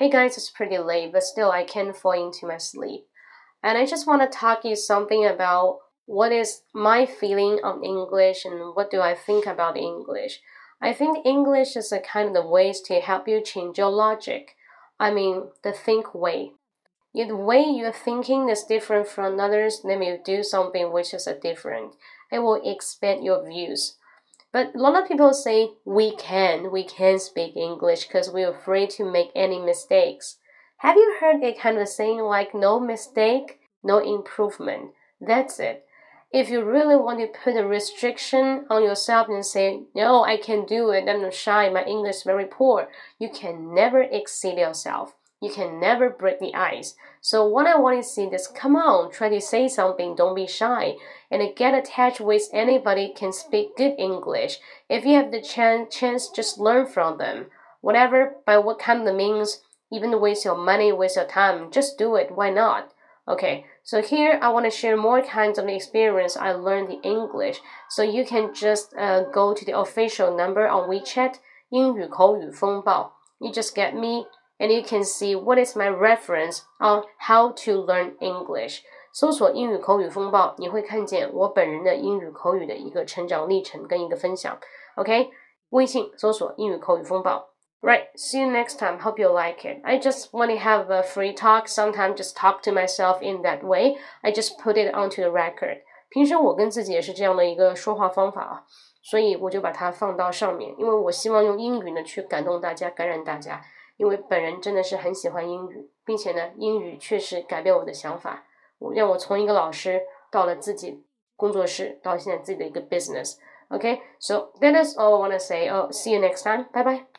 Hey guys, it's pretty late, but still I can't fall into my sleep. And I just want to talk you something about what is my feeling on English and what do I think about English. I think English is a kind of ways to help you change your logic. I mean, the think way. The way you're thinking is different from others, then you do something which is a different. It will expand your views. But a lot of people say we can, we can speak English because we're afraid to make any mistakes. Have you heard a kind of saying like no mistake, no improvement? That's it. If you really want to put a restriction on yourself and say, no, I can do it, I'm shy, my English is very poor, you can never exceed yourself. You can never break the ice. So what I want to see is come on, try to say something, don't be shy, and get attached with anybody can speak good English. If you have the chance, chance just learn from them. Whatever, by what kind of means, even waste your money, waste your time, just do it. Why not? Okay, so here I want to share more kinds of experience I learned the English. So you can just uh, go to the official number on WeChat, 英语口语风暴. You just get me and you can see what is my reference on how to learn English。搜索英语口语风暴，你会看见我本人的英语口语的一个成长历程跟一个分享。OK，微信搜索英语口语风暴。Right, see you next time. Hope you like it. I just want to have a free talk. Sometimes just talk to myself in that way. I just put it onto the record. 平时我跟自己也是这样的一个说话方法啊，所以我就把它放到上面，因为我希望用英语呢去感动大家，感染大家。 因为本人真的是很喜欢英语，并且呢，英语确实改变我的想法，我让我从一个老师到了自己工作室，到现在自己的一个 business。Okay, so that is all I wanna say. Oh, see you next time. Bye bye.